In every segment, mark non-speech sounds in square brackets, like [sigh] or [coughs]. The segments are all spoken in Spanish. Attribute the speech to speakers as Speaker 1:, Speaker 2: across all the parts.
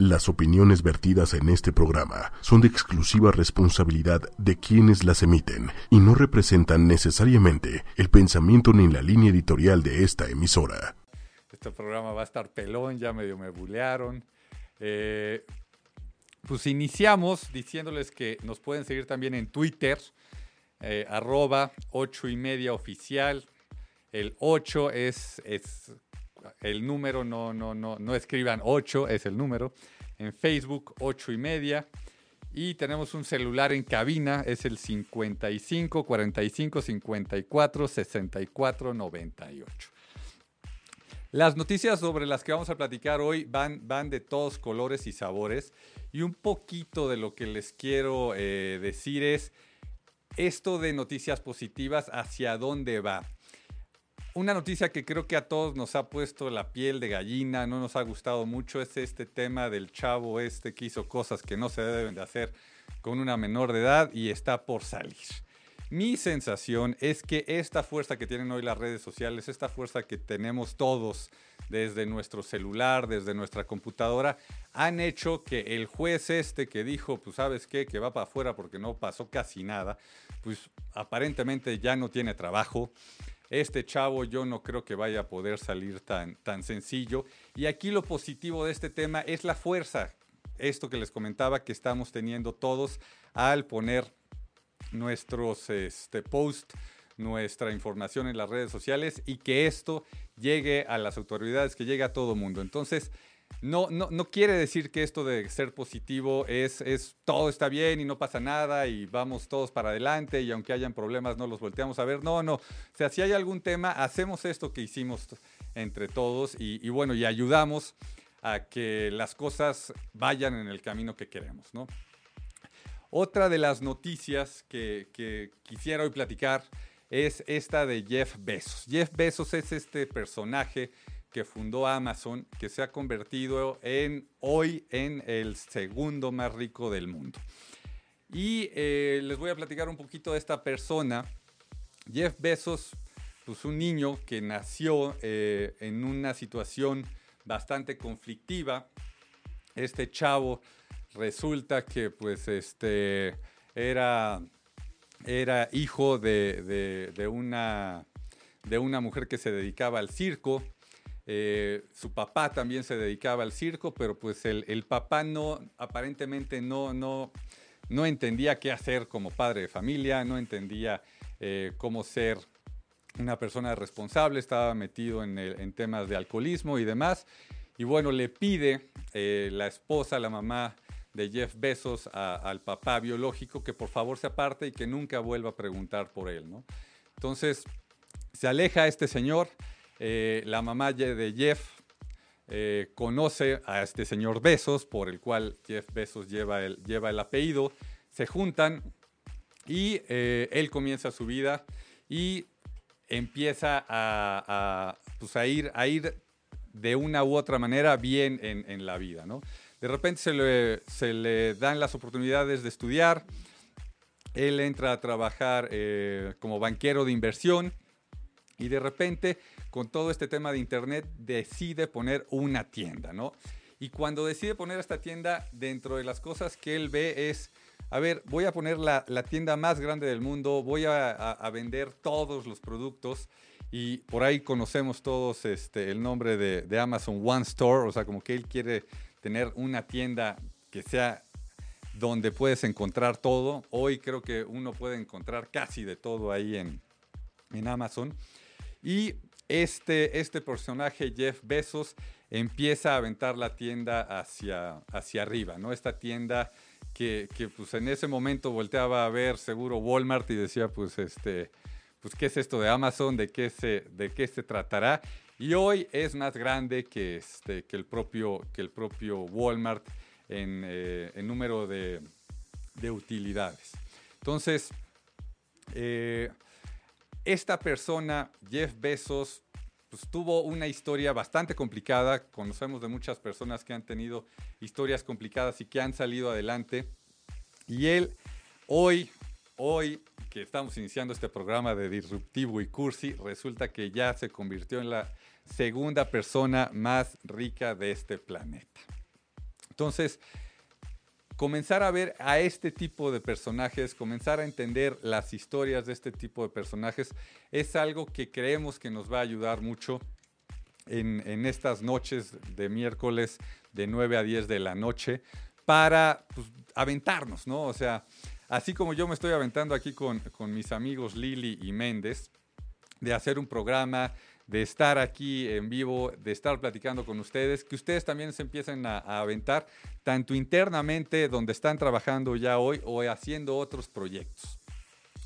Speaker 1: Las opiniones vertidas en este programa son de exclusiva responsabilidad de quienes las emiten y no representan necesariamente el pensamiento ni la línea editorial de esta emisora.
Speaker 2: Este programa va a estar pelón, ya medio me bulearon. Eh, pues iniciamos diciéndoles que nos pueden seguir también en Twitter, eh, arroba 8 y media oficial. El 8 es, es el número, no, no, no, no escriban 8, es el número. En Facebook, 8 y media. Y tenemos un celular en cabina, es el 55 45 54 64 98. Las noticias sobre las que vamos a platicar hoy van, van de todos colores y sabores. Y un poquito de lo que les quiero eh, decir es esto de noticias positivas, hacia dónde va una noticia que creo que a todos nos ha puesto la piel de gallina, no nos ha gustado mucho, es este tema del chavo este que hizo cosas que no se deben de hacer con una menor de edad y está por salir. Mi sensación es que esta fuerza que tienen hoy las redes sociales, esta fuerza que tenemos todos desde nuestro celular, desde nuestra computadora, han hecho que el juez este que dijo, pues sabes qué, que va para afuera porque no pasó casi nada, pues aparentemente ya no tiene trabajo este chavo yo no creo que vaya a poder salir tan, tan sencillo. Y aquí lo positivo de este tema es la fuerza, esto que les comentaba que estamos teniendo todos al poner nuestros este, posts, nuestra información en las redes sociales y que esto llegue a las autoridades, que llegue a todo mundo. Entonces, no, no, no quiere decir que esto de ser positivo es, es todo está bien y no pasa nada y vamos todos para adelante y aunque hayan problemas no los volteamos a ver. No, no. O sea, si hay algún tema, hacemos esto que hicimos entre todos y, bueno, y ayudamos a que las cosas vayan en el camino que queremos, ¿no? Otra de las noticias que, que quisiera hoy platicar es esta de Jeff Bezos. Jeff Bezos es este personaje que fundó Amazon, que se ha convertido en hoy en el segundo más rico del mundo. Y eh, les voy a platicar un poquito de esta persona. Jeff Bezos, pues un niño que nació eh, en una situación bastante conflictiva. Este chavo resulta que pues este era, era hijo de, de, una, de una mujer que se dedicaba al circo eh, su papá también se dedicaba al circo, pero pues el, papá no, aparentemente no, no, no entendía qué hacer como padre de familia, no entendía eh, cómo ser una persona responsable, estaba metido en, temas de alcoholismo y demás. Y bueno, le pide eh, la esposa, la mamá de Jeff Bezos al papá biológico que por favor se aparte y que nunca vuelva a preguntar por él. ¿no? Entonces se aleja este señor eh, la mamá de Jeff eh, conoce a este señor Besos, por el cual Jeff Besos lleva el, lleva el apellido, se juntan y eh, él comienza su vida y empieza a, pues, ir, a ir de una u otra manera bien en, la vida. ¿no? De repente se le, se le, dan las oportunidades de estudiar, él entra a trabajar como banquero de inversión y de repente con todo este tema de Internet, decide poner una tienda, ¿no? Y cuando decide poner esta tienda, dentro de las cosas que él ve es, a ver, voy a poner la, tienda más grande del mundo, voy a, vender todos los productos y por ahí conocemos todos este, el nombre de, de Amazon One Store, o sea, como que él quiere tener una tienda que sea donde puedes encontrar todo. Hoy creo que uno puede encontrar casi de todo ahí en, en Amazon. Y este, este personaje, Jeff Bezos, empieza a aventar la tienda hacia, hacia arriba, ¿no? Esta tienda que, pues en ese momento volteaba a ver seguro Walmart y decía, pues, este, pues ¿qué es esto de Amazon? ¿De qué se, de qué se tratará? Y hoy es más grande que, este, que, el, propio, que el propio Walmart en, eh, número de, utilidades. Entonces, eh, esta persona, Jeff Bezos, pues, tuvo una historia bastante complicada. Conocemos de muchas personas que han tenido historias complicadas y que han salido adelante. Y él, hoy, hoy que estamos iniciando este programa de Disruptivo y Cursi, resulta que ya se convirtió en la segunda persona más rica de este planeta. Entonces, comenzar a ver a este tipo de personajes, comenzar a entender las historias de este tipo de personajes, es algo que creemos que nos va a ayudar mucho en, estas noches de miércoles de 9 a 10 de la noche para pues, aventarnos, ¿no? O sea, así como yo me estoy aventando aquí con, con mis amigos Lili y Méndez, de hacer un programa, de estar aquí en vivo, de estar platicando con ustedes, que ustedes también se empiecen a, aventar, tanto internamente donde están trabajando ya hoy o haciendo otros proyectos.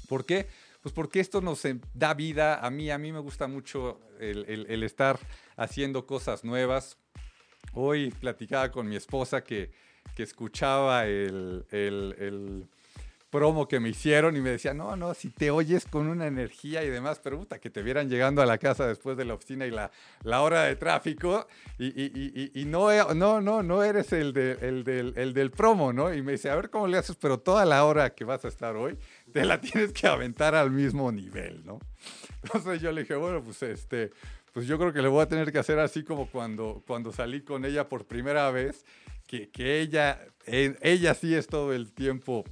Speaker 2: ¿Por qué? Pues porque esto nos da vida a mí, a mí me gusta mucho el, estar haciendo cosas nuevas. Hoy platicaba con mi esposa que, que escuchaba el, el promo que me hicieron y me decía, no, no, si te oyes con una energía y demás, pero puta, que te vieran llegando a la casa después de la oficina y la, la hora de tráfico y, y, y, y no, no, no, no eres el, de, el, del, el del promo, ¿no? Y me dice, a ver cómo le haces, pero toda la hora que vas a estar hoy, te la [laughs] tienes que aventar al mismo nivel, ¿no? Entonces yo le dije, bueno, pues este, pues yo creo que le voy a tener que hacer así como cuando, cuando salí con ella por primera vez, que, que ella, eh, ella sí es todo el tiempo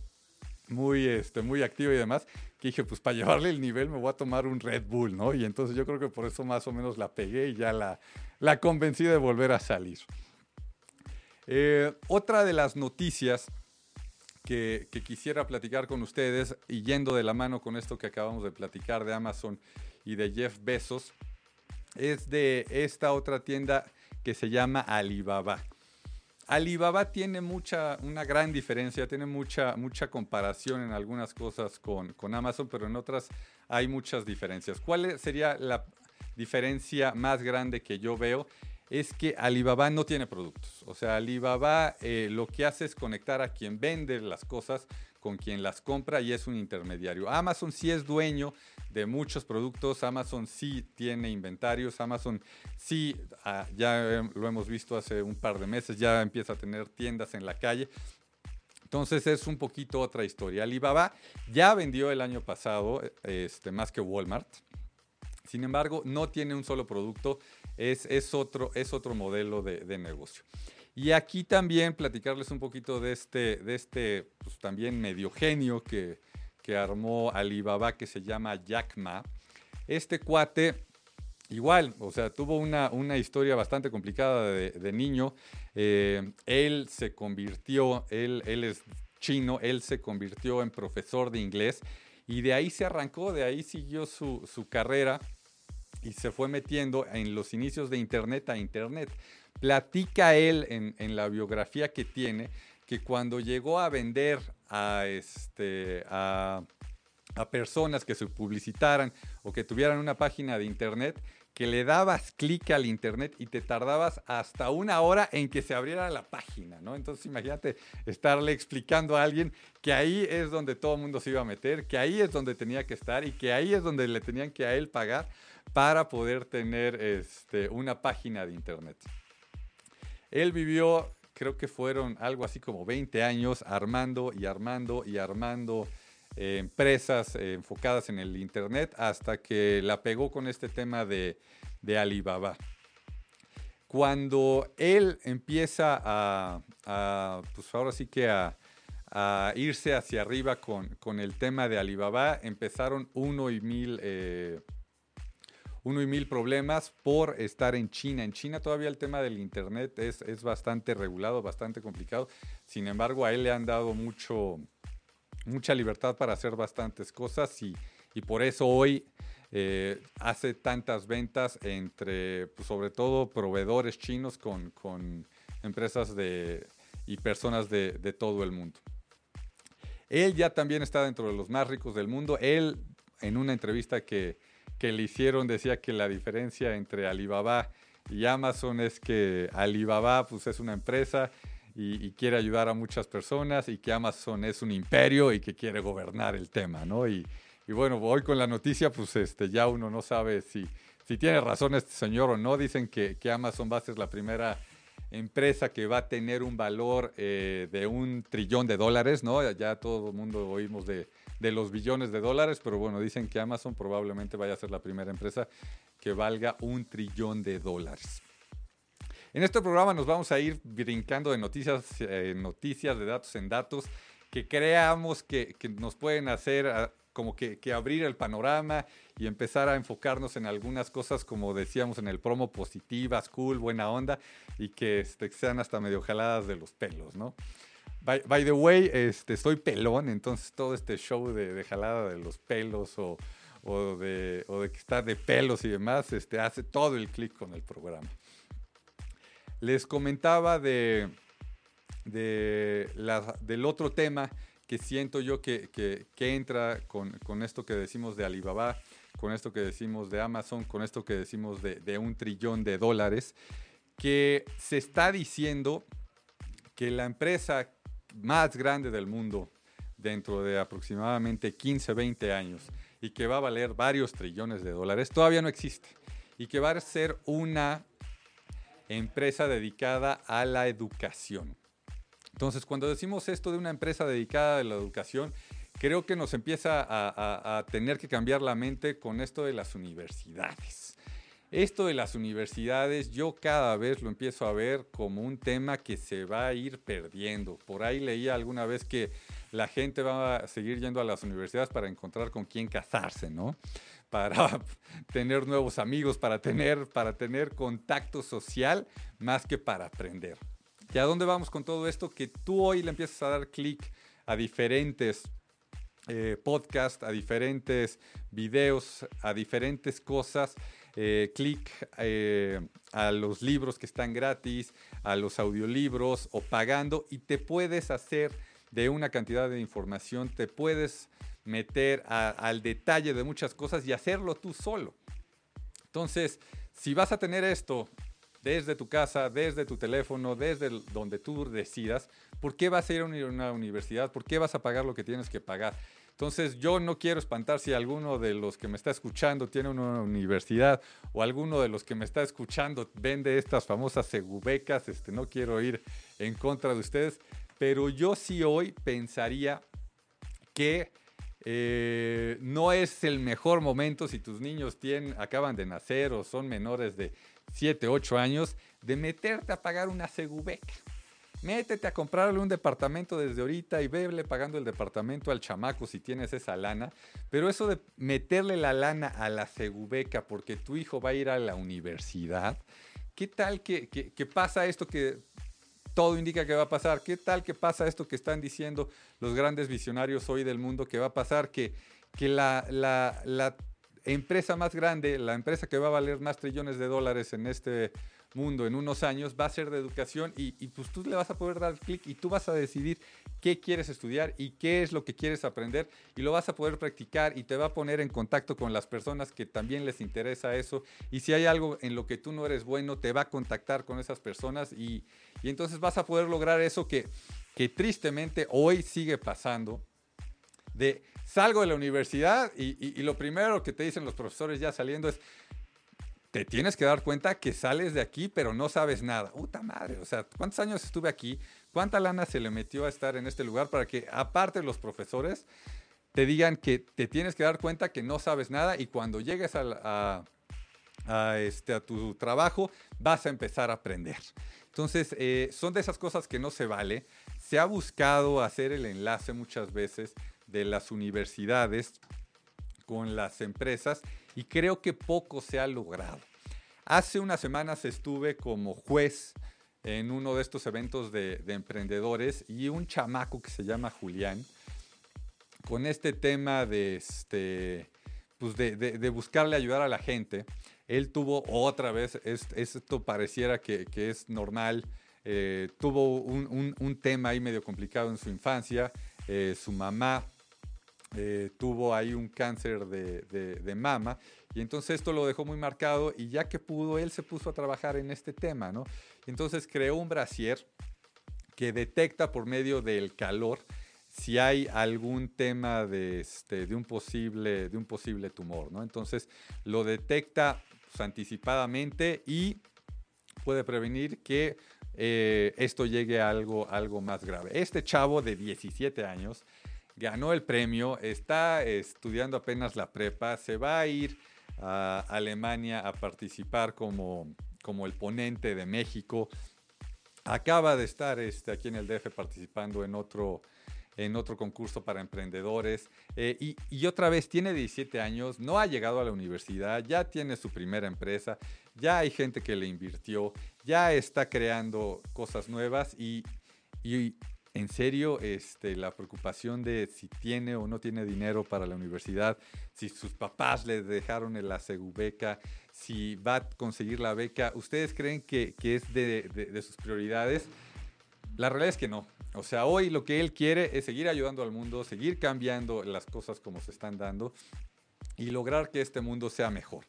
Speaker 2: muy, este, muy activo y demás, que dije, pues para llevarle el nivel me voy a tomar un Red Bull, ¿no? Y entonces yo creo que por eso más o menos la pegué y ya la, la convencí de volver a salir. Eh, otra de las noticias que, que, quisiera platicar con ustedes, y yendo de la mano con esto que acabamos de platicar de Amazon y de Jeff Bezos, es de esta otra tienda que se llama Alibaba. Alibaba tiene mucha, una gran diferencia, tiene mucha, mucha comparación en algunas cosas con, con Amazon, pero en otras hay muchas diferencias. ¿Cuál sería la diferencia más grande que yo veo? Es que Alibaba no tiene productos. O sea, Alibaba eh, lo que hace es conectar a quien vende las cosas con quien las compra y es un intermediario. Amazon sí es dueño de muchos productos, Amazon sí tiene inventarios, Amazon sí, ah, ya lo hemos visto hace un par de meses, ya empieza a tener tiendas en la calle. Entonces es un poquito otra historia. Alibaba ya vendió el año pasado este, más que Walmart. Sin embargo, no tiene un solo producto, es, es, otro, es otro modelo de, de negocio. Y aquí también platicarles un poquito de este, de este pues, también medio genio que, que armó Alibaba que se llama Jack Ma. Este cuate, igual, o sea, tuvo una, una historia bastante complicada de, niño. Eh, él se convirtió, él, él es chino, él se convirtió en profesor de inglés y de ahí se arrancó, de ahí siguió su, su carrera y se fue metiendo en los inicios de Internet a Internet. Platica él en, en la biografía que tiene que cuando llegó a vender a, este, a, a personas que se publicitaran o que tuvieran una página de Internet, que le dabas clic al internet y te tardabas hasta una hora en que se abriera la página, ¿no? Entonces imagínate estarle explicando a alguien que ahí es donde todo el mundo se iba a meter, que ahí es donde tenía que estar y que ahí es donde le tenían que a él pagar para poder tener este, una página de internet. Él vivió, creo que fueron algo así como 20 años armando y armando y armando eh, empresas eh, enfocadas en el Internet hasta que la pegó con este tema de, de Alibaba. Cuando él empieza a, pues ahora sí que a, irse hacia arriba con, con, el tema de Alibaba, empezaron uno y mil... Eh, uno y mil problemas por estar en China. En China todavía el tema del Internet es, es bastante regulado, bastante complicado. Sin embargo, a él le han dado mucho, mucha libertad para hacer bastantes cosas y, y por eso hoy eh, hace tantas ventas entre, pues, sobre todo, proveedores chinos con, con empresas de, y personas de, de, todo el mundo. Él ya también está dentro de los más ricos del mundo. Él, en una entrevista que, que le hicieron, decía que la diferencia entre Alibaba y Amazon es que Alibaba pues, es una empresa y, quiere ayudar a muchas personas y que Amazon es un imperio y que quiere gobernar el tema, ¿no? Y, y bueno, hoy con la noticia, pues este, ya uno no sabe si, si tiene razón este señor o no. Dicen que, que Amazon va a ser la primera empresa que va a tener un valor eh, de un trillón de dólares, ¿no? Ya todo el mundo oímos de, de, los billones de dólares, pero bueno, dicen que Amazon probablemente vaya a ser la primera empresa que valga un trillón de dólares. En este programa nos vamos a ir brincando de noticias, eh, noticias de datos en datos que creamos que, que nos pueden hacer ah, como que, que, abrir el panorama y empezar a enfocarnos en algunas cosas, como decíamos en el promo, positivas, cool, buena onda, y que este, sean hasta medio jaladas de los pelos, ¿no? By, by the way, este, soy pelón, entonces todo este show de, de jalada de los pelos o, o, de, o, de, que está de pelos y demás, este, hace todo el clic con el programa. Les comentaba de, de la, del otro tema que siento yo que, que, que entra con, con, esto que decimos de Alibaba, con esto que decimos de Amazon, con esto que decimos de, de un trillón de dólares, que se está diciendo que la empresa más grande del mundo dentro de aproximadamente 15, 20 años y que va a valer varios trillones de dólares, todavía no existe. Y que va a ser una empresa dedicada a la educación. Entonces, cuando decimos esto de una empresa dedicada a la educación, creo que nos empieza a, a, tener que cambiar la mente con esto de las universidades. Esto de las universidades yo cada vez lo empiezo a ver como un tema que se va a ir perdiendo. Por ahí leía alguna vez que la gente va a seguir yendo a las universidades para encontrar con quién casarse, ¿no? Para [laughs] tener nuevos amigos, para tener, para tener contacto social más que para aprender. ¿Y a dónde vamos con todo esto? Que tú hoy le empiezas a dar clic a diferentes eh, podcasts, a diferentes videos, a diferentes cosas. Eh, clic eh, a los libros que están gratis, a los audiolibros o pagando y te puedes hacer de una cantidad de información, te puedes meter al detalle de muchas cosas y hacerlo tú solo. Entonces, si vas a tener esto desde tu casa, desde tu teléfono, desde donde tú decidas, ¿por qué vas a ir a una universidad? ¿Por qué vas a pagar lo que tienes que pagar? Entonces yo no quiero espantar si alguno de los que me está escuchando tiene una universidad o alguno de los que me está escuchando vende estas famosas segubecas, este, no quiero ir en contra de ustedes, pero yo sí hoy pensaría que eh, no es el mejor momento si tus niños tienen, acaban de nacer o son menores de 7, 8 años, de meterte a pagar una segubeca. Métete a comprarle un departamento desde ahorita y vele pagando el departamento al chamaco si tienes esa lana. Pero eso de meterle la lana a la segubeca porque tu hijo va a ir a la universidad, ¿qué tal que, que, pasa esto que todo indica que va a pasar? ¿Qué tal que pasa esto que están diciendo los grandes visionarios hoy del mundo que va a pasar? Que, que la empresa más grande, la empresa que va a valer más trillones de dólares en este mundo en unos años va a ser de educación y, y pues tú le vas a poder dar clic y tú vas a decidir qué quieres estudiar y qué es lo que quieres aprender y lo vas a poder practicar y te va a poner en contacto con las personas que también les interesa eso. Y si hay algo en lo que tú no eres bueno te va a contactar con esas personas y, y entonces vas a poder lograr eso que, que tristemente hoy sigue pasando de salgo de la universidad y, y, y, lo primero que te dicen los profesores ya saliendo es, te tienes que dar cuenta que sales de aquí, pero no sabes nada. Puta madre, o sea, ¿cuántos años estuve aquí? ¿Cuánta lana se le metió a estar en este lugar para que, aparte los profesores, te digan que te tienes que dar cuenta que no sabes nada y cuando llegues a, a, a este, a tu trabajo vas a empezar a aprender? Entonces, eh, son de esas cosas que no se vale. Se ha buscado hacer el enlace muchas veces de las universidades con las empresas y creo que poco se ha logrado. Hace unas semanas estuve como juez en uno de estos eventos de, de emprendedores y un chamaco que se llama Julián, con este tema de, este, pues de, de, buscarle ayudar a la gente, él tuvo otra vez, es, esto pareciera que, que es normal, eh, tuvo un, un, un, tema ahí medio complicado en su infancia, eh, su mamá eh, tuvo ahí un cáncer de, de, de, mama y entonces esto lo dejó muy marcado y ya que pudo, él se puso a trabajar en este tema, ¿no? Entonces creó un brasier que detecta por medio del calor si hay algún tema de, este, de, un, posible, de un posible tumor, ¿no? Entonces lo detecta pues, anticipadamente y puede prevenir que eh, esto llegue a algo, algo más grave. Este chavo de 17 años ganó el premio, está estudiando apenas la prepa, se va a ir a Alemania a participar como, como el ponente de México. Acaba de estar este, aquí en el DF participando en otro, en otro concurso para emprendedores. Eh, y, y, otra vez, tiene 17 años, no ha llegado a la universidad, ya tiene su primera empresa, ya hay gente que le invirtió, ya está creando cosas nuevas y, y en serio, este, la preocupación de si tiene o no tiene dinero para la universidad, si sus papás le dejaron el beca, si va a conseguir la beca, ¿ustedes creen que, es de, sus prioridades? La realidad es que no. O sea, hoy lo que él quiere es seguir ayudando al mundo, seguir cambiando las cosas como se están dando y lograr que este mundo sea mejor.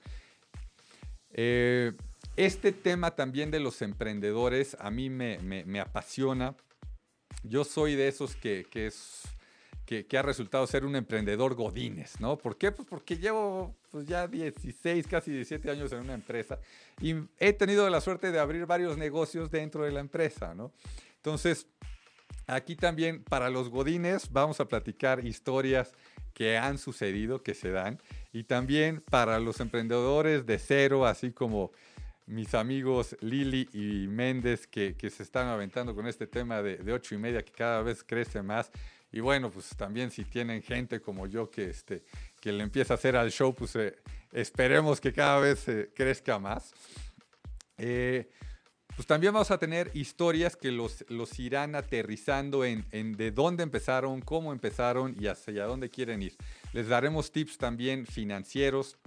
Speaker 2: Eh, este tema también de los emprendedores a mí me apasiona yo soy de esos que, que ha resultado ser un emprendedor godines, ¿no? ¿Por qué? Pues porque llevo pues ya 16, casi 17 años en una empresa y he tenido la suerte de abrir varios negocios dentro de la empresa, ¿no? Entonces, aquí también para los godines vamos a platicar historias que han sucedido, que se dan, y también para los emprendedores de cero, así como mis amigos Lili y Méndez que, que, se están aventando con este tema de, de, ocho y media que cada vez crece más. Y bueno, pues también si tienen gente como yo que, este, que le empieza a hacer al show, pues eh, esperemos que cada vez eh, crezca más. Eh, pues también vamos a tener historias que los, los irán aterrizando en, en, de dónde empezaron, cómo empezaron y hacia dónde quieren ir. Les daremos tips también financieros.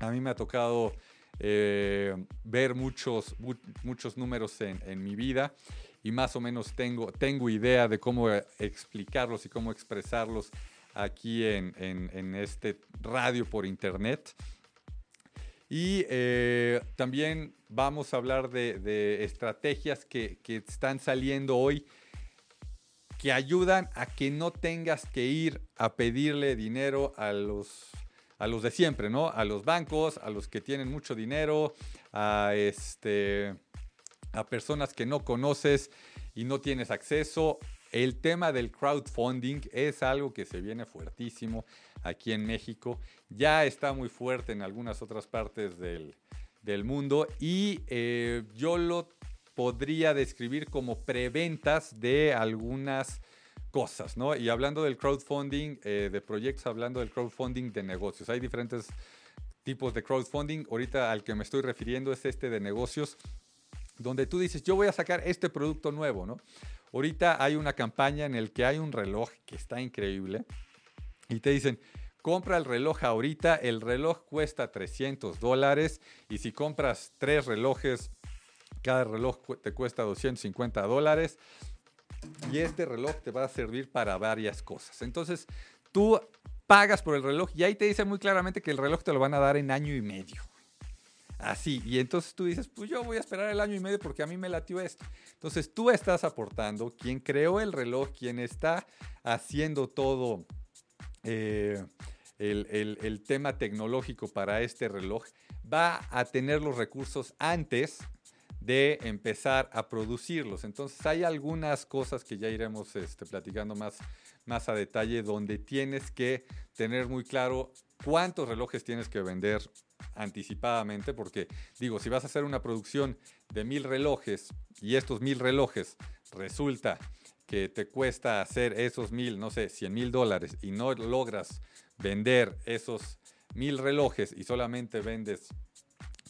Speaker 2: A mí me ha tocado eh, ver muchos, muchos números en, mi vida y más o menos tengo, tengo idea de cómo explicarlos y cómo expresarlos aquí en, este radio por internet. Y eh, también vamos a hablar de, estrategias que, están saliendo hoy que ayudan a que no tengas que ir a pedirle dinero a los a los de siempre, ¿no? A los bancos, a los que tienen mucho dinero, a, este, a personas que no conoces y no tienes acceso. El tema del crowdfunding es algo que se viene fuertísimo aquí en México. Ya está muy fuerte en algunas otras partes del, del mundo y eh, yo lo podría describir como preventas de algunas cosas, ¿no? Y hablando del crowdfunding, eh, de proyectos, hablando del crowdfunding de negocios. Hay diferentes tipos de crowdfunding. Ahorita al que me estoy refiriendo es este de negocios, donde tú dices, yo voy a sacar este producto nuevo, ¿no? Ahorita hay una campaña en el que hay un reloj que está increíble y te dicen, compra el reloj ahorita, el reloj cuesta 300 dólares y si compras tres relojes, cada reloj te cuesta 250 dólares y este reloj te va a servir para varias cosas. Entonces, tú pagas por el reloj y ahí te dice muy claramente que el reloj te lo van a dar en año y medio. Así, y entonces tú dices, pues yo voy a esperar el año y medio porque a mí me latió esto. Entonces tú estás aportando, quien creó el reloj, quien está haciendo todo eh, el, tema tecnológico para este reloj, va a tener los recursos antes de empezar a producirlos. Entonces hay algunas cosas que ya iremos este, platicando más, más a detalle donde tienes que tener muy claro cuántos relojes tienes que vender anticipadamente, porque digo, si vas a hacer una producción de mil relojes y estos mil relojes resulta que te cuesta hacer esos mil, no sé, 100 mil dólares y no logras vender esos mil relojes y solamente vendes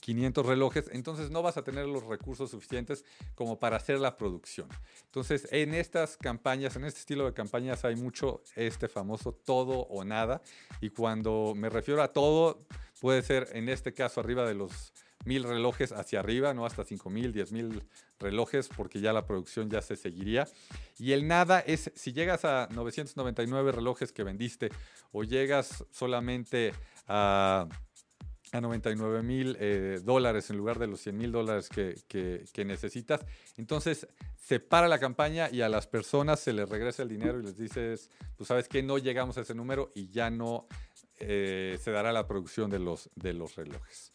Speaker 2: 500 relojes, entonces no vas a tener los recursos suficientes como para hacer la producción. Entonces, en estas campañas, en este estilo de campañas hay mucho este famoso todo o nada. Y cuando me refiero a todo, puede ser en este caso arriba de los mil relojes hacia arriba, no hasta 5 mil, 10 mil relojes, porque ya la producción ya se seguiría. Y el nada es si llegas a 999 relojes que vendiste o llegas solamente a a 99 mil eh, dólares en lugar de los 100 mil dólares que, necesitas. Entonces se para la campaña y a las personas se les regresa el dinero y les dices, pues sabes que no llegamos a ese número y ya no eh, se dará la producción de los, de los relojes.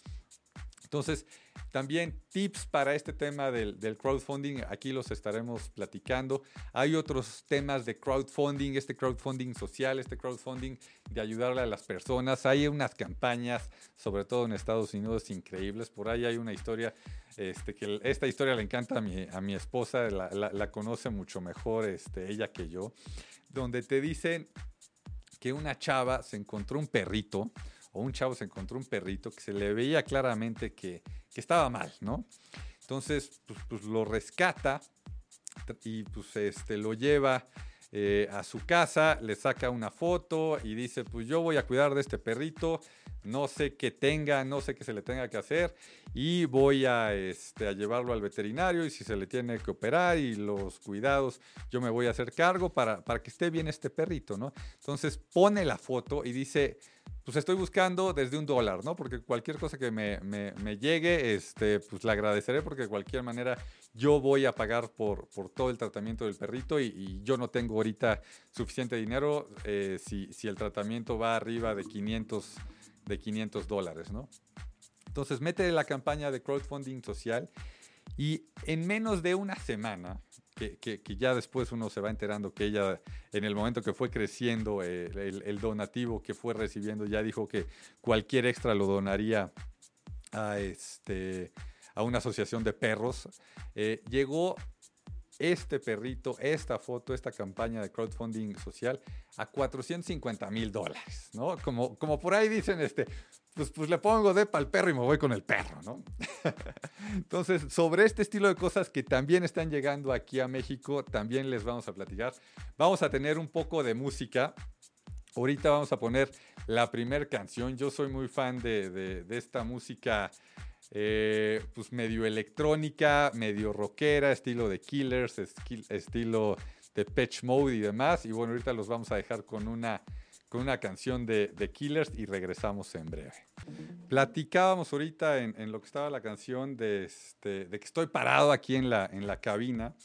Speaker 2: Entonces, también tips para este tema del, crowdfunding, aquí los estaremos platicando. Hay otros temas de crowdfunding, este crowdfunding social, este crowdfunding de ayudarle a las personas. Hay unas campañas, sobre todo en Estados Unidos, increíbles. Por ahí hay una historia, este, que esta historia le encanta a mi, a mi esposa, la, conoce mucho mejor este, ella que yo, donde te dicen que una chava se encontró un perrito o un chavo se encontró un perrito que se le veía claramente que, estaba mal, ¿no? Entonces, pues, pues, lo rescata y pues este, lo lleva eh, a su casa, le saca una foto y dice, pues yo voy a cuidar de este perrito, no sé qué tenga, no sé qué se le tenga que hacer y voy a, este, a llevarlo al veterinario y si se le tiene que operar y los cuidados, yo me voy a hacer cargo para, para que esté bien este perrito, ¿no? Entonces pone la foto y dice, pues estoy buscando desde un dólar, ¿no? Porque cualquier cosa que me, llegue, este, pues la agradeceré porque de cualquier manera yo voy a pagar por, por todo el tratamiento del perrito y, yo no tengo ahorita suficiente dinero eh, si, si, el tratamiento va arriba de 500, de 500 dólares, ¿no? Entonces mete la campaña de crowdfunding social y en menos de una semana, que, ya después uno se va enterando que ella, en el momento que fue creciendo eh, el, donativo que fue recibiendo, ya dijo que cualquier extra lo donaría a, este, a una asociación de perros. Eh, llegó este perrito, esta foto, esta campaña de crowdfunding social a 450 mil dólares, ¿no? Como, como por ahí dicen, este, pues, pues le pongo de al perro y me voy con el perro, ¿no? [laughs] Entonces, sobre este estilo de cosas que también están llegando aquí a México, también les vamos a platicar. Vamos a tener un poco de música. Ahorita vamos a poner la primera canción. Yo soy muy fan de, esta música, eh, pues medio electrónica, medio rockera, estilo de Killers, estilo de Patch Mode y demás. Y bueno, ahorita los vamos a dejar con una con una canción de, Killers y regresamos en breve. Platicábamos ahorita en, lo que estaba la canción de, este, de, que estoy parado aquí en la, en la cabina.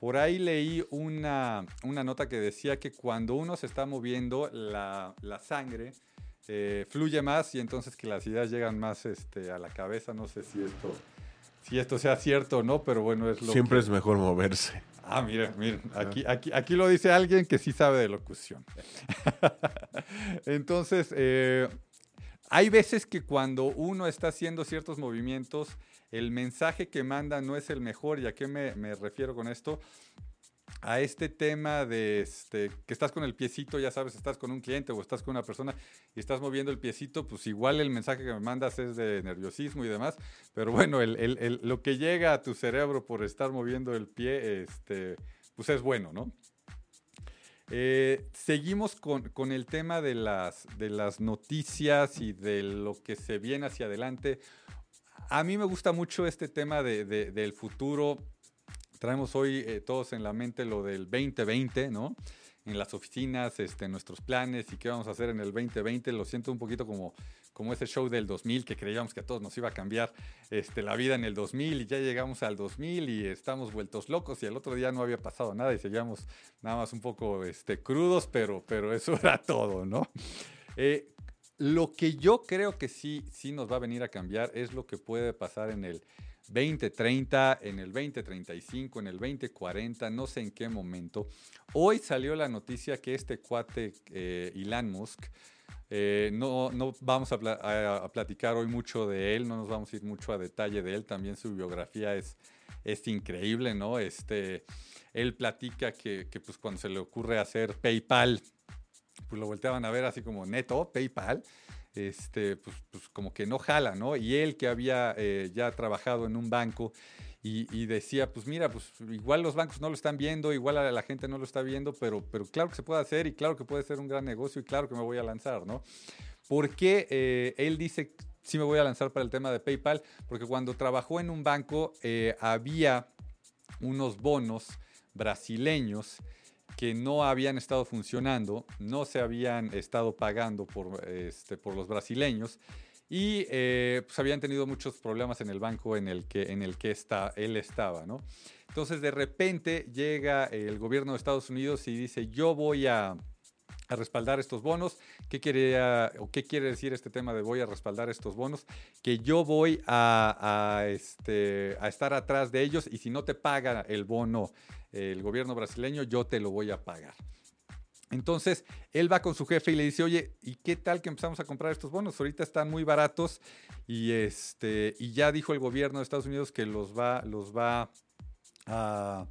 Speaker 2: Por ahí leí una, una nota que decía que cuando uno se está moviendo, la, la sangre eh, fluye más y entonces que las ideas llegan más este, a la cabeza. No sé si esto, si esto sea cierto o no, pero bueno, es lo
Speaker 1: Siempre es mejor moverse.
Speaker 2: Ah, mira, mira, aquí, aquí, aquí lo dice alguien que sí sabe de locución. [laughs] Entonces, eh, hay veces que cuando uno está haciendo ciertos movimientos, el mensaje que manda no es el mejor. ¿Y a qué me, me refiero con esto? A este tema de este, que estás con el piecito, ya sabes, estás con un cliente o estás con una persona y estás moviendo el piecito, pues igual el mensaje que me mandas es de nerviosismo y demás, pero bueno, lo que llega a tu cerebro por estar moviendo el pie, este, pues es bueno, ¿no? Eh, seguimos con, el tema de las, de las noticias y de lo que se viene hacia adelante. A mí me gusta mucho este tema del futuro traemos hoy eh, todos en la mente lo del 2020, ¿no? En las oficinas, este, nuestros planes y qué vamos a hacer en el 2020. Lo siento un poquito como, como ese show del 2000 que creíamos que a todos nos iba a cambiar este, la vida en el 2000 y ya llegamos al 2000 y estamos vueltos locos y el otro día no había pasado nada y seguíamos nada más un poco este, crudos, pero, pero eso [laughs] era todo, ¿no? Eh, lo que yo creo que sí, sí nos va a venir a cambiar es lo que puede pasar en el 2030, en el 2035, en el 2040, no sé en qué momento. Hoy salió la noticia que este cuate, eh, Elon Musk, eh, no, no vamos a, platicar hoy mucho de él, no nos vamos a ir mucho a detalle de él, también su biografía es, es increíble, ¿no? Este, él platica que, que pues cuando se le ocurre hacer PayPal, pues lo volteaban a ver así como neto, PayPal, este, pues, pues, como que no jala, ¿no? Y él que había eh, ya trabajado en un banco y, decía, pues mira, pues igual los bancos no lo están viendo, igual la, gente no lo está viendo, pero, pero claro que se puede hacer y claro que puede ser un gran negocio y claro que me voy a lanzar, ¿no? Porque eh, él dice, sí me voy a lanzar para el tema de PayPal? Porque cuando trabajó en un banco eh, había unos bonos brasileños que no habían estado funcionando, no se habían estado pagando por, este, por los brasileños y eh, pues habían tenido muchos problemas en el banco en el que, en el que está, él estaba, ¿no? Entonces de repente llega el gobierno de Estados Unidos y dice, yo voy a, respaldar estos bonos. ¿Qué, quería, ¿Qué quiere decir este tema de voy a respaldar estos bonos? Que yo voy a, este, a estar atrás de ellos y si no te paga el bono el gobierno brasileño, yo te lo voy a pagar. Entonces, él va con su jefe y le dice, oye, ¿y qué tal que empezamos a comprar estos bonos? Ahorita están muy baratos y, este, y ya dijo el gobierno de Estados Unidos que los va, los va a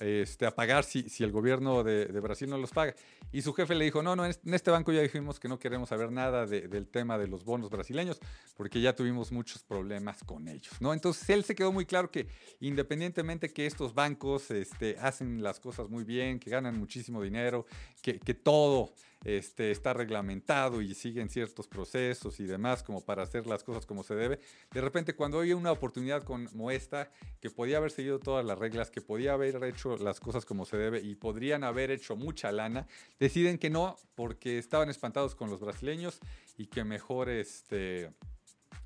Speaker 2: este, a pagar si, si el gobierno de, Brasil no los paga. Y su jefe le dijo, no, no, en este banco ya dijimos que no queremos saber nada del tema de los bonos brasileños porque ya tuvimos muchos problemas con ellos, ¿no? Entonces él se quedó muy claro que independientemente que estos bancos este, hacen las cosas muy bien, que ganan muchísimo dinero, que, que todo este, está reglamentado y siguen ciertos procesos y demás como para hacer las cosas como se debe. De repente cuando hay una oportunidad como esta, que podía haber seguido todas las reglas, que podía haber hecho las cosas como se debe y podrían haber hecho mucha lana, deciden que no porque estaban espantados con los brasileños y que mejor, este,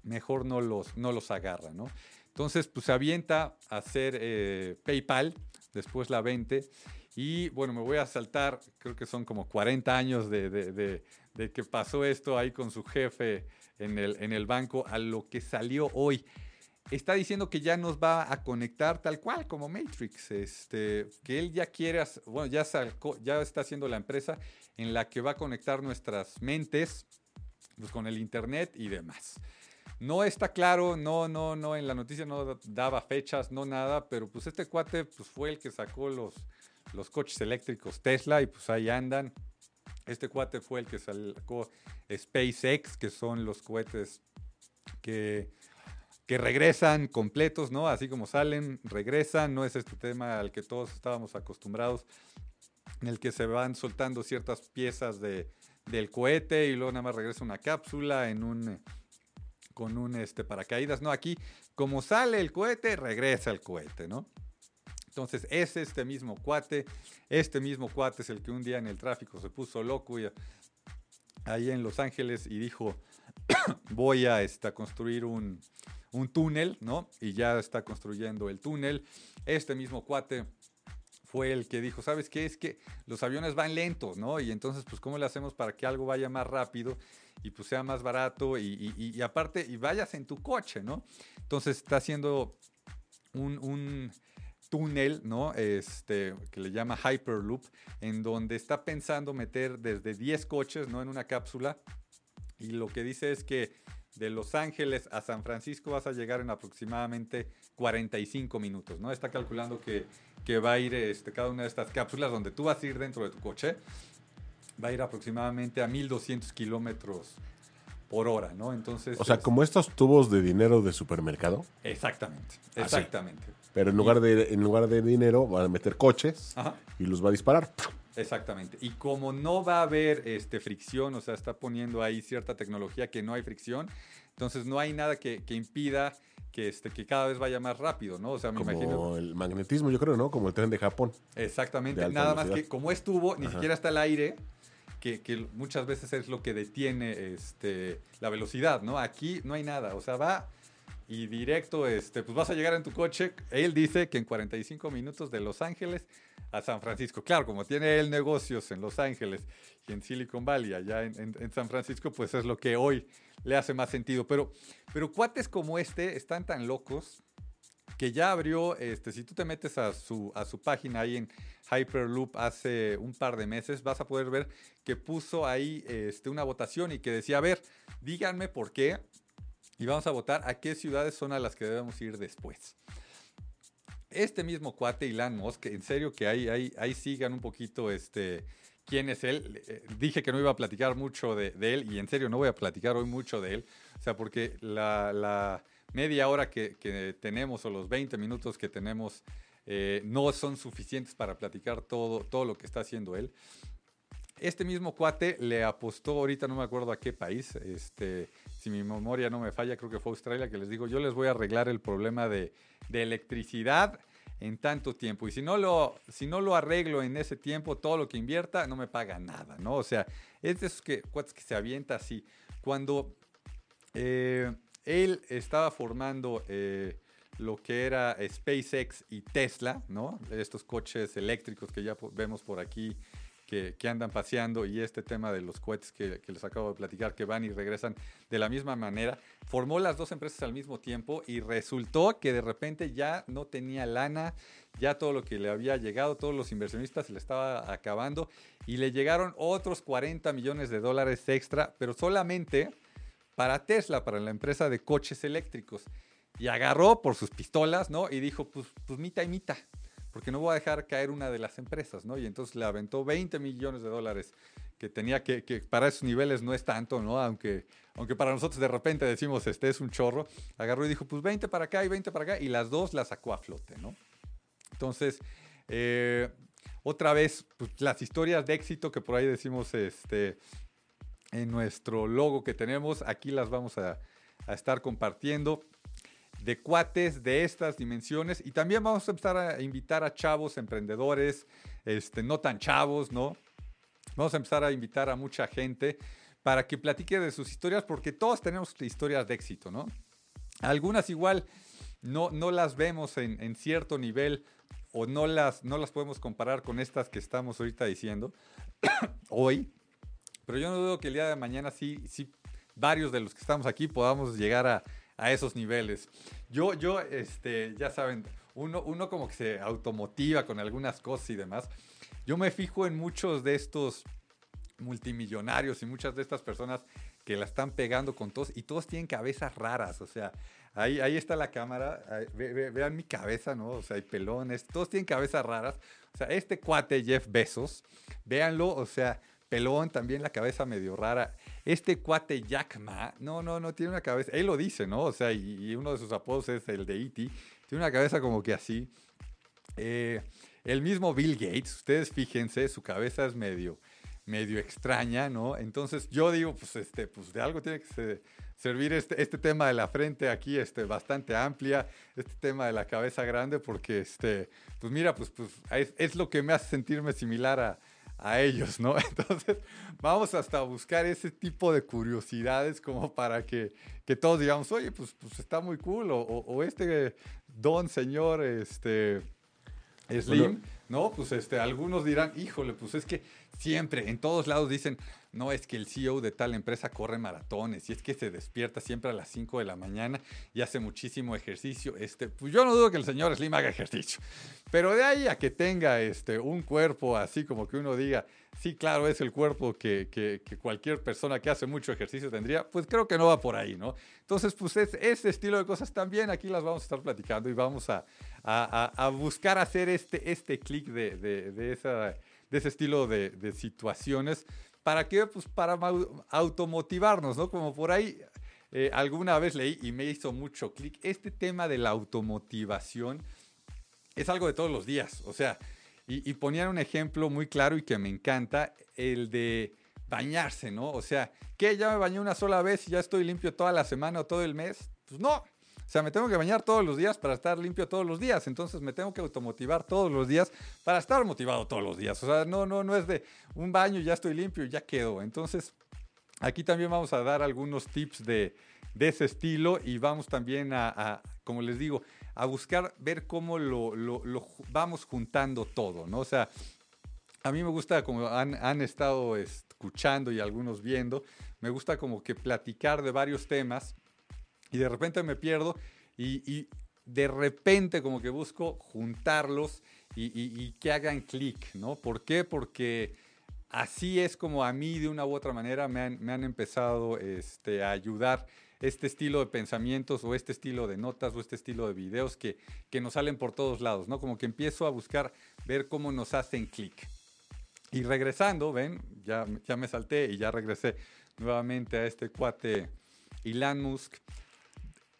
Speaker 2: mejor no, los, no los agarran, ¿no? Entonces, pues avienta a hacer eh, PayPal, después la 20 y bueno, me voy a saltar, creo que son como 40 años de, que pasó esto ahí con su jefe en el, en el banco a lo que salió hoy está diciendo que ya nos va a conectar tal cual como Matrix, este, que él ya quiere, bueno, ya, ya está haciendo la empresa en la que va a conectar nuestras mentes pues, con el Internet y demás. No está claro, no, no, no, en la noticia no daba fechas, no nada, pero pues este cuate pues, fue el que sacó los, los coches eléctricos Tesla y pues ahí andan. Este cuate fue el que sacó SpaceX, que son los cohetes que, que regresan completos, ¿no? Así como salen, regresan. No es este tema al que todos estábamos acostumbrados, en el que se van soltando ciertas piezas de, del cohete y luego nada más regresa una cápsula en un con un este paracaídas. No, aquí como sale el cohete, regresa el cohete, ¿no? Entonces es este mismo cuate, este mismo cuate es el que un día en el tráfico se puso loco y, ahí en Los Ángeles y dijo, [coughs] voy a este, construir un, túnel, ¿no? Y ya está construyendo el túnel. Este mismo cuate fue el que dijo, ¿sabes qué? Es que los aviones van lentos, ¿no? Y entonces, pues, ¿cómo le hacemos para que algo vaya más rápido y pues sea más barato y, y aparte, y vayas en tu coche, ¿no? Entonces está haciendo un túnel, ¿no? Este, que le llama Hyperloop, en donde está pensando meter desde 10 coches, ¿no? En una cápsula. Y lo que dice es que de Los Ángeles a San Francisco vas a llegar en aproximadamente 45 minutos, ¿no? Está calculando que, que va a ir este, cada una de estas cápsulas donde tú vas a ir dentro de tu coche, va a ir aproximadamente a 1200 kilómetros por hora, ¿no? Entonces.
Speaker 3: O sea, como estos tubos de dinero de supermercado.
Speaker 2: Exactamente, exactamente.
Speaker 3: Pero en lugar, de, en lugar de dinero van a meter coches y los va a disparar.
Speaker 2: Exactamente. Y como no va a haber este, fricción, o sea, está poniendo ahí cierta tecnología que no hay fricción, entonces no hay nada que, impida que, este, que cada vez vaya más rápido, ¿no? O sea, me
Speaker 3: como el magnetismo, yo creo, ¿no? Como el tren de Japón.
Speaker 2: Exactamente. Nada más que como es tubo, ni siquiera está el aire, que, muchas veces es lo que detiene este, la velocidad, ¿no? Aquí no hay nada, o sea, va y directo, este, pues vas a llegar en tu coche. Él dice que en 45 minutos de Los Ángeles a San Francisco. Claro, como tiene él negocios en Los Ángeles y en Silicon Valley, allá en, San Francisco, pues es lo que hoy le hace más sentido. Pero, pero cuates como este están tan locos que ya abrió, este, si tú te metes a su, a su página ahí en Hyperloop hace un par de meses, vas a poder ver que puso ahí este, una votación y que decía, a ver, díganme por qué y vamos a votar a qué ciudades son a las que debemos ir después. Este mismo cuate, Elon Musk, en serio que ahí, ahí, ahí sigan un poquito este, quién es él. Eh, dije que no iba a platicar mucho de, él y en serio no voy a platicar hoy mucho de él. O sea, porque la, media hora que, que, tenemos o los 20 minutos que tenemos eh, no son suficientes para platicar todo, todo lo que está haciendo él. Este mismo cuate le apostó, ahorita no me acuerdo a qué país, este, si mi memoria no me falla, creo que fue Australia, que les digo, yo les voy a arreglar el problema de, electricidad en tanto tiempo. Y si no, lo, si no lo arreglo en ese tiempo, todo lo que invierta no me paga nada, ¿no? O sea, es de esos que, que se avienta así. Cuando eh, él estaba formando eh, lo que era SpaceX y Tesla, ¿no? Estos coches eléctricos que ya vemos por aquí que, andan paseando y este tema de los cohetes que, les acabo de platicar, que van y regresan de la misma manera, formó las dos empresas al mismo tiempo y resultó que de repente ya no tenía lana, ya todo lo que le había llegado, todos los inversionistas se le estaba acabando y le llegaron otros 40 millones de dólares extra, pero solamente para Tesla, para la empresa de coches eléctricos. Y agarró por sus pistolas, ¿no? Y dijo, pues, pues mita y mita porque no voy a dejar caer una de las empresas, ¿no? Y entonces le aventó 20 millones de dólares que tenía que, que para esos niveles no es tanto, ¿no? Aunque, aunque para nosotros de repente decimos, este es un chorro, agarró y dijo, pues 20 para acá y 20 para acá, y las dos las sacó a flote, ¿no? Entonces, eh, otra vez, pues, las historias de éxito que por ahí decimos este, en nuestro logo que tenemos, aquí las vamos a, a estar compartiendo de cuates de estas dimensiones y también vamos a empezar a invitar a chavos emprendedores, este, no tan chavos, ¿no? Vamos a empezar a invitar a mucha gente para que platique de sus historias porque todos tenemos historias de éxito, ¿no? Algunas igual no, no las vemos en, cierto nivel o no las, no las podemos comparar con estas que estamos ahorita diciendo [coughs] hoy, pero yo no dudo que el día de mañana sí, sí varios de los que estamos aquí podamos llegar a, a esos niveles. Yo, yo, este, ya saben, uno, uno como que se automotiva con algunas cosas y demás. Yo me fijo en muchos de estos multimillonarios y muchas de estas personas que la están pegando con todos y todos tienen cabezas raras, o sea, ahí, ahí está la cámara, vean mi cabeza, ¿no? O sea, hay pelones, todos tienen cabezas raras, o sea, este cuate Jeff Bezos, véanlo, o sea, pelón, también la cabeza medio rara. Este cuate Jack no, no, no tiene una cabeza, él lo dice, ¿no? O sea, y, uno de sus apodos es el de E.T., tiene una cabeza como que así. Eh, el mismo Bill Gates, ustedes fíjense, su cabeza es medio, medio extraña, ¿no? Entonces yo digo, pues, este, pues de algo tiene que servir este, este tema de la frente aquí, este, bastante amplia, este tema de la cabeza grande, porque, este, pues mira, pues, pues es lo que me hace sentirme similar a, a ellos, ¿no? [laughs] Entonces, vamos hasta buscar ese tipo de curiosidades como para que, que todos digamos, oye, pues, pues está muy cool, o, este don señor, este, Slim, ¿no? Pues este, algunos dirán, híjole, pues es que siempre, en todos lados dicen, no, es que el CEO de tal empresa corre maratones y es que se despierta siempre a las 5 de la mañana y hace muchísimo ejercicio. Este, pues yo no dudo que el señor Slim haga ejercicio, pero de ahí a que tenga este, un cuerpo así como que uno diga, sí, claro, es el cuerpo que, que, cualquier persona que hace mucho ejercicio tendría, pues creo que no va por ahí, ¿no? Entonces, pues es, ese estilo de cosas también aquí las vamos a estar platicando y vamos a, a, a buscar hacer este, este clic de, de, de, de ese estilo de, de situaciones ¿Para qué? Pues para automotivarnos, ¿no? Como por ahí eh, alguna vez leí y me hizo mucho clic, este tema de la automotivación es algo de todos los días, o sea, y, ponían un ejemplo muy claro y que me encanta, el de bañarse, ¿no? O sea, ¿qué? ¿Ya me bañé una sola vez y ya estoy limpio toda la semana o todo el mes? Pues no, o sea, me tengo que bañar todos los días para estar limpio todos los días. Entonces me tengo que automotivar todos los días para estar motivado todos los días. O sea, no, no, no es de un baño ya estoy limpio ya quedo. Entonces, aquí también vamos a dar algunos tips de, ese estilo y vamos también a, como les digo, a buscar ver cómo lo, vamos juntando todo, ¿no? O sea, a mí me gusta, como han, han, estado escuchando y algunos viendo, me gusta como que platicar de varios temas y de repente me pierdo y, de repente como que busco juntarlos y, que hagan clic, ¿no? ¿Por qué? Porque así es como a mí de una u otra manera me han, empezado este, a ayudar este estilo de pensamientos o este estilo de notas o este estilo de videos que, que nos salen por todos lados, ¿no? Como que empiezo a buscar ver cómo nos hacen clic. Y regresando, ven, ya, ya me salté y ya regresé nuevamente a este cuate Elon Musk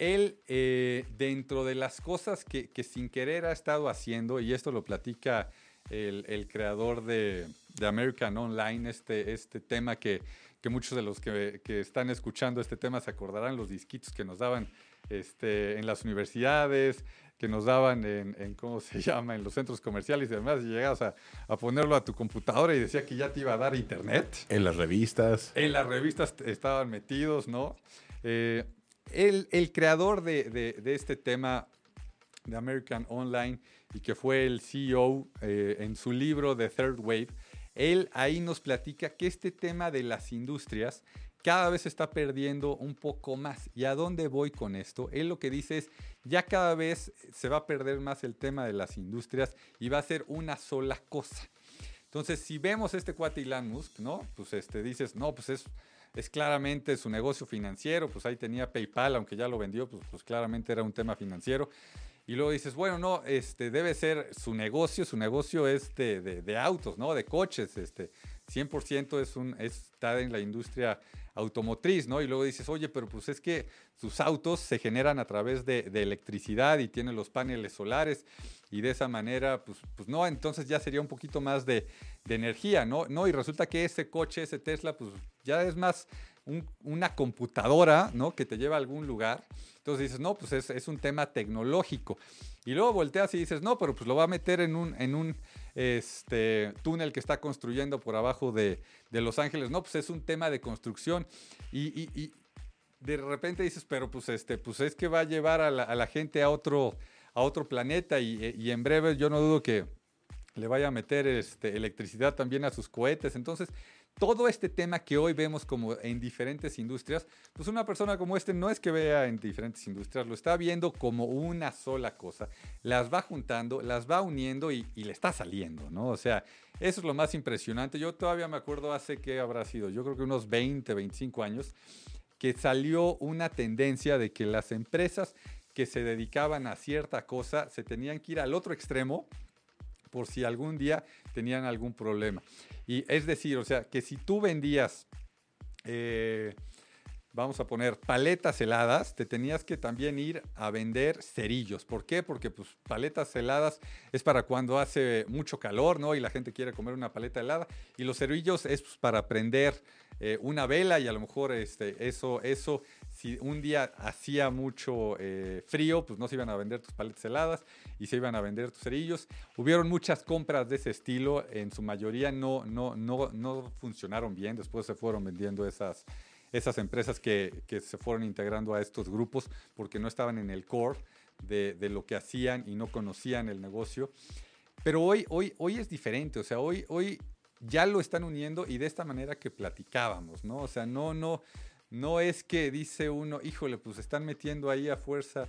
Speaker 2: él, eh, dentro de las cosas que, sin querer ha estado haciendo, y esto lo platica el, creador de, American Online, este, este tema que, muchos de los que, están escuchando este tema se acordarán, los disquitos que nos daban este, en las universidades, que nos daban en, ¿cómo se [laughs] llama?, en los centros comerciales y demás, y llegabas a, a, ponerlo a tu computadora y decía que ya te iba a dar internet.
Speaker 3: En las revistas.
Speaker 2: En las revistas estaban metidos, ¿no? Eh, el, creador de, este tema de American Online y que fue el CEO eh, en su libro The Third Wave, él ahí nos platica que este tema de las industrias cada vez se está perdiendo un poco más. ¿Y a dónde voy con esto? Él lo que dice es, ya cada vez se va a perder más el tema de las industrias y va a ser una sola cosa. Entonces, si vemos este cuate Elon Musk, ¿no? Pues este, dices, no, pues es, es claramente su negocio financiero, pues ahí tenía PayPal, aunque ya lo vendió, pues, pues claramente era un tema financiero. Y luego dices, bueno, no, este debe ser su negocio, su negocio es de, de, autos, ¿no? De coches, este, 100% es un, está en la industria automotriz, ¿no? Y luego dices, oye, pero pues es que sus autos se generan a través de, electricidad y tienen los paneles solares y de esa manera, pues, pues no, entonces ya sería un poquito más de, energía, ¿no? No, y resulta que ese coche, ese Tesla, pues ya es más una computadora, ¿no? Que te lleva a algún lugar. Entonces dices, no, pues es, es, un tema tecnológico. Y luego volteas y dices, no, pero pues lo va a meter en un, en un este, túnel que está construyendo por abajo de, Los Ángeles. No, pues es un tema de construcción. Y, de repente dices, pero pues, este, pues es que va a llevar a la, gente a otro, a otro planeta y, en breve yo no dudo que le vaya a meter este, electricidad también a sus cohetes. Entonces, todo este tema que hoy vemos como en diferentes industrias, pues una persona como este no es que vea en diferentes industrias, lo está viendo como una sola cosa, las va juntando, las va uniendo y, le está saliendo, ¿no? O sea, eso es lo más impresionante. Yo todavía me acuerdo hace que habrá sido, yo creo que unos 20, 25 años, que salió una tendencia de que las empresas que se dedicaban a cierta cosa se tenían que ir al otro extremo por si algún día tenían algún problema. Y es decir, o sea, que si tú vendías, eh, vamos a poner paletas heladas, te tenías que también ir a vender cerillos. ¿Por qué? Porque pues paletas heladas es para cuando hace mucho calor, ¿no? Y la gente quiere comer una paleta helada. Y los cerillos es pues, para prender eh, una vela y a lo mejor este, eso, eso si un día hacía mucho eh, frío, pues no se iban a vender tus paletas heladas y se iban a vender tus cerillos. Hubieron muchas compras de ese estilo, en su mayoría no, no, no, no funcionaron bien, después se fueron vendiendo esas, esas empresas que, que, se fueron integrando a estos grupos porque no estaban en el core de, de, lo que hacían y no conocían el negocio. Pero hoy, hoy, hoy es diferente, o sea, hoy, hoy ya lo están uniendo y de esta manera que platicábamos, ¿no? O sea, no, no, no es que dice uno, híjole, pues están metiendo ahí a fuerza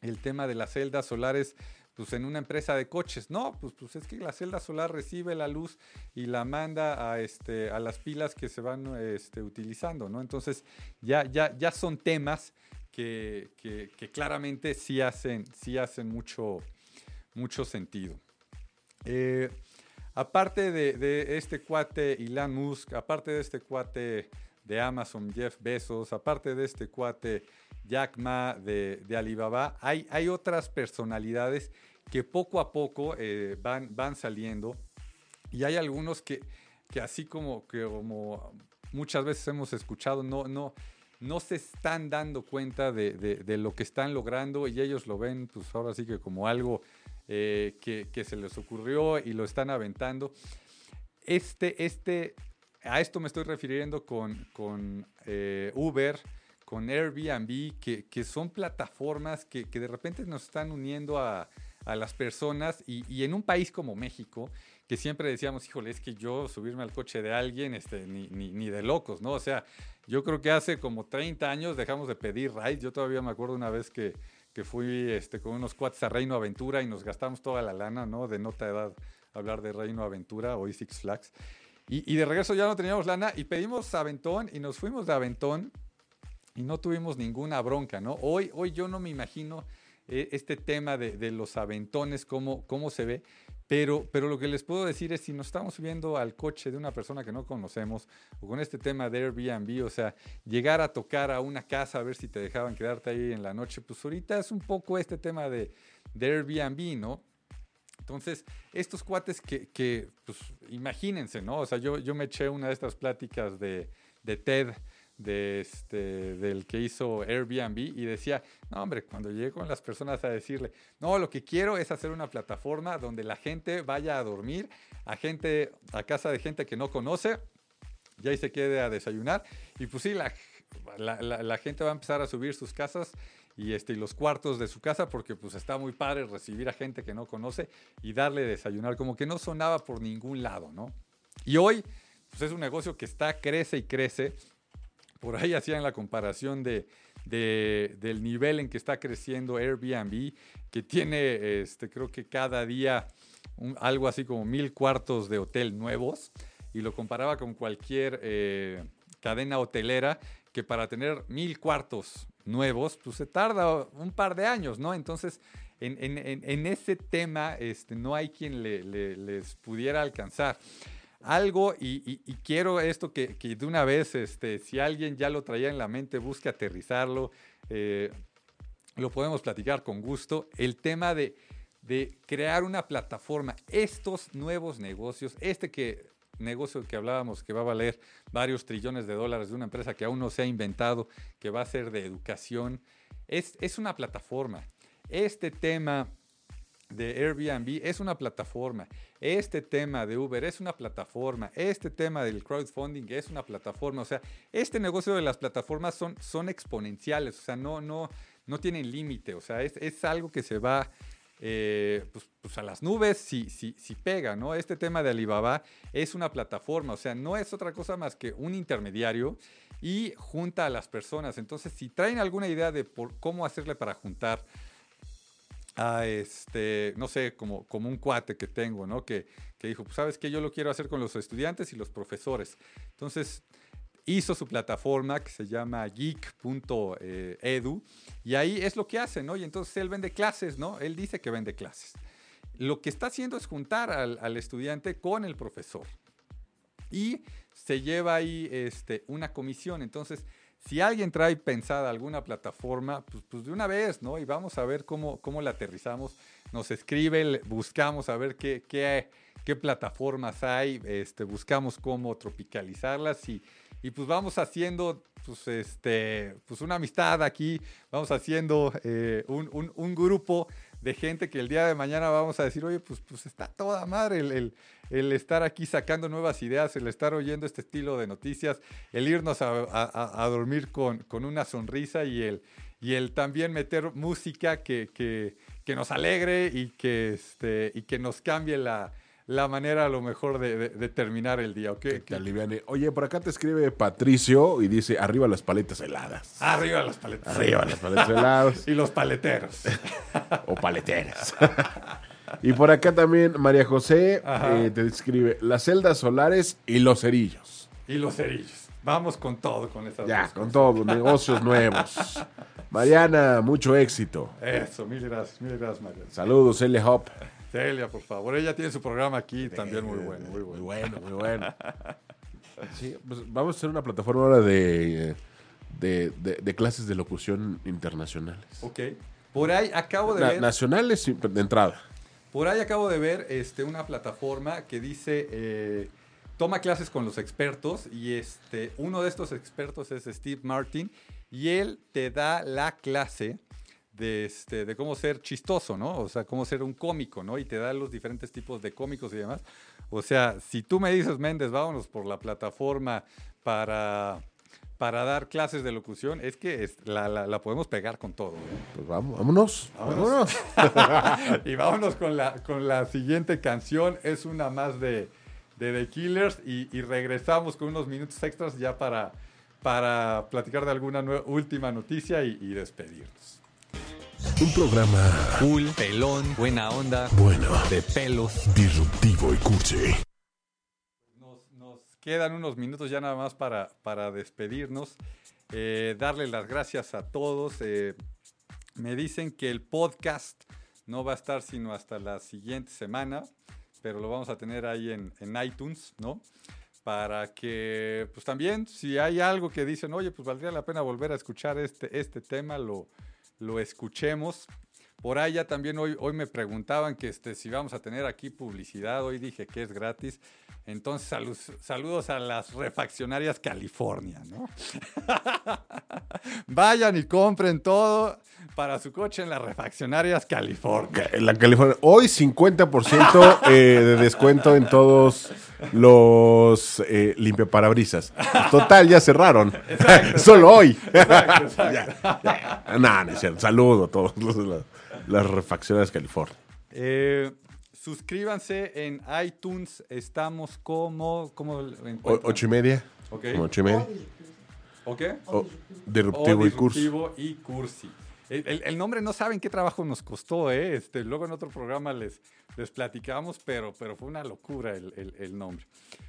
Speaker 2: el tema de las celdas solares pues en una empresa de coches. No, pues, pues es que la celda solar recibe la luz y la manda a, este, a las pilas que se van este, utilizando, ¿no? Entonces ya, ya, ya son temas que, claramente sí hacen, sí hacen mucho, mucho sentido. Eh, aparte de, este cuate Elon Musk, aparte de este cuate de Amazon, Jeff Bezos, aparte de este cuate Jack Ma de, Alibaba, hay, hay, otras personalidades que poco a poco eh, van, van saliendo. Y hay algunos que, que así como, que como muchas veces hemos escuchado, no, no, no se están dando cuenta de, lo que están logrando y ellos lo ven, pues ahora sí que como algo eh, que, que, se les ocurrió y lo están aventando. Este, este a esto me estoy refiriendo con, con eh, Uber, con Airbnb, que, que son plataformas que, que, de repente nos están uniendo a, a las personas y, y, en un país como México, que siempre decíamos, híjole, es que yo subirme al coche de alguien, este, ni, ni, ni, de locos, ¿no? O sea, yo creo que hace como 30 años dejamos de pedir rides. Yo todavía me acuerdo una vez que, que fui este, con unos cuates a Reino Aventura y nos gastamos toda la lana, ¿no? De nota edad hablar de Reino Aventura, hoy Six Flags. Y, de regreso ya no teníamos lana y pedimos aventón y nos fuimos de aventón y no tuvimos ninguna bronca, ¿no? Hoy, hoy yo no me imagino eh, este tema de, los aventones, cómo, cómo se ve, pero, pero lo que les puedo decir es si nos estamos subiendo al coche de una persona que no conocemos o con este tema de Airbnb, o sea, llegar a tocar a una casa a ver si te dejaban quedarte ahí en la noche, pues ahorita es un poco este tema de, de Airbnb, ¿no? Entonces, estos cuates que, pues, imagínense, ¿no? O sea, yo, yo me eché una de estas pláticas de, de TED, de este, del que hizo Airbnb y decía, no hombre, cuando llegué con las personas a decirle, no, lo que quiero es hacer una plataforma donde la gente vaya a dormir, a gente, a casa de gente que no conoce, y ahí se quede a desayunar, y pues sí, la, gente va a empezar a subir sus casas y, este, y los cuartos de su casa porque pues está muy padre recibir a gente que no conoce y darle desayunar, como que no sonaba por ningún lado, ¿no? Y hoy pues es un negocio que está, crece y crece. Por ahí [laughs] hacían la comparación de, del nivel en que está creciendo Airbnb, que tiene, este, creo que cada día algo así como mil cuartos de hotel nuevos, y lo comparaba con cualquier eh, cadena hotelera que para tener mil cuartos nuevos, pues se tarda un par de años, ¿no? Entonces, en, ese tema este, no hay quien les pudiera alcanzar. Algo, y, quiero esto que, de una vez, este, si alguien ya lo traía en la mente, busque aterrizarlo, eh, lo podemos platicar con gusto. El tema de, de crear una plataforma, estos nuevos negocios, este que negocio que hablábamos que va a valer varios trillones de dólares de una empresa que aún no se ha inventado, que va a ser de educación, es, es una plataforma. Este tema de Airbnb es una plataforma. Este tema de Uber es una plataforma. Este tema del crowdfunding es una plataforma. O sea, este negocio de las plataformas son, son exponenciales. O sea, no, no, no tienen límite. O sea, es, es algo que se va eh, pues, pues, a las nubes si, si, si pega, ¿no? Este tema de Alibaba es una plataforma, o sea, no es otra cosa más que un intermediario y junta a las personas. Entonces, si traen alguna idea de por cómo hacerle para juntar a este, no sé, como, como un cuate que tengo, ¿no? Que, que dijo, pues sabes que yo lo quiero hacer con los estudiantes y los profesores. Entonces, hizo su plataforma que se llama geek.edu y ahí es lo que hace, ¿no? Y entonces él vende clases, ¿no? Él dice que vende clases. Lo que está haciendo es juntar al, estudiante con el profesor y se lleva ahí este, una comisión. Entonces, si alguien trae pensada alguna plataforma, pues, pues, de una vez, ¿no? Y vamos a ver cómo, cómo la aterrizamos. Nos escribe, buscamos a ver qué, qué, plataformas hay, este, buscamos cómo tropicalizarlas y y pues vamos haciendo pues, este, pues una amistad aquí, vamos haciendo eh, un, grupo de gente que el día de mañana vamos a decir, oye, pues, pues está toda madre el, el, estar aquí sacando nuevas ideas, el estar oyendo este estilo de noticias, el irnos a, dormir con, con, una sonrisa y el, y el también meter música que, que, que nos alegre y que, este, y que nos cambie la, la manera a lo mejor de, terminar el día, ¿ok?
Speaker 3: Que Oye, por acá te escribe Patricio y dice, arriba las paletas heladas.
Speaker 2: Arriba las paletas
Speaker 3: Arriba las paletas heladas. [laughs]
Speaker 2: y los paleteros. [laughs]
Speaker 3: o paleteras. y por acá también María José eh, te escribe, las celdas solares y los cerillos.
Speaker 2: Y los cerillos. Vamos con todo con esas
Speaker 3: Ya, con todo, negocios nuevos. [laughs] Mariana, mucho éxito.
Speaker 2: Eso, mil gracias, mil gracias, Mariana.
Speaker 3: Saludos, L. Hop.
Speaker 2: Celia, por favor. Ella tiene su programa aquí también muy bueno, muy bueno.
Speaker 3: Muy bueno, muy [laughs] bueno. Sí, pues vamos a hacer una plataforma ahora de, de, clases de locución internacionales.
Speaker 2: Ok. Por ahí acabo de ver.
Speaker 3: Nacionales de entrada.
Speaker 2: Por ahí acabo de ver este, una plataforma que dice. Eh, toma clases con los expertos y este, uno de estos expertos es Steve Martin y él te da la clase de, este, de cómo ser chistoso, ¿no? O sea, cómo ser un cómico, ¿no? Y te da los diferentes tipos de cómicos y demás. O sea, si tú me dices, Méndez, vámonos por la plataforma para, para dar clases de locución, es que la, la, podemos pegar con todo. ¿eh?
Speaker 3: Pues vamos, vámonos. Vámonos. [laughs]
Speaker 2: y vámonos con la, con la siguiente canción. Es una más de, de The Killers y, y regresamos con unos minutos extras ya para, para platicar de alguna última noticia y, y despedirnos.
Speaker 1: Un programa
Speaker 2: cool, pelón, buena onda,
Speaker 1: bueno,
Speaker 2: de pelos,
Speaker 1: disruptivo y cursi.
Speaker 2: Nos, quedan unos minutos ya nada más para, para despedirnos. Eh, darle las gracias a todos. Eh, me dicen que el podcast no va a estar sino hasta la siguiente semana, pero lo vamos a tener ahí en, en iTunes, ¿no? Para que, pues también, si hay algo que dicen, oye, pues valdría la pena volver a escuchar este, este tema, lo, lo escuchemos. Por allá también hoy, hoy me preguntaban que este, si vamos a tener aquí publicidad. Hoy dije que es gratis. Entonces, saludos a las refaccionarias California, ¿no? [laughs] Vayan y compren todo para su coche en las refaccionarias California.
Speaker 3: En la California. Hoy 50% eh, de descuento en todos los eh, limpiaparabrisas. Total, ya cerraron. [laughs] Solo hoy. Exacto, [laughs] no, no es cierto. Saludo a todos los, las, refaccionarias California.
Speaker 2: Eh, Suscríbanse en iTunes. Estamos como. como
Speaker 3: O- ocho y media.
Speaker 2: Ok.
Speaker 3: Como ocho y media.
Speaker 2: ¿Ok?
Speaker 3: O- disruptivo
Speaker 2: O
Speaker 3: y cursi.
Speaker 2: Disruptivo y Cursi. El, el- el nombre no saben qué trabajo nos costó, ¿eh? Este, luego en otro programa les, les platicamos, pero, pero fue una locura el- el nombre.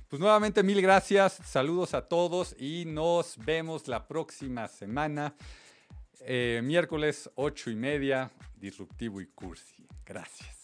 Speaker 2: Pues nuevamente mil gracias, saludos a todos y nos vemos la próxima semana, eh, miércoles ocho y media, Disruptivo y Cursi. Gracias.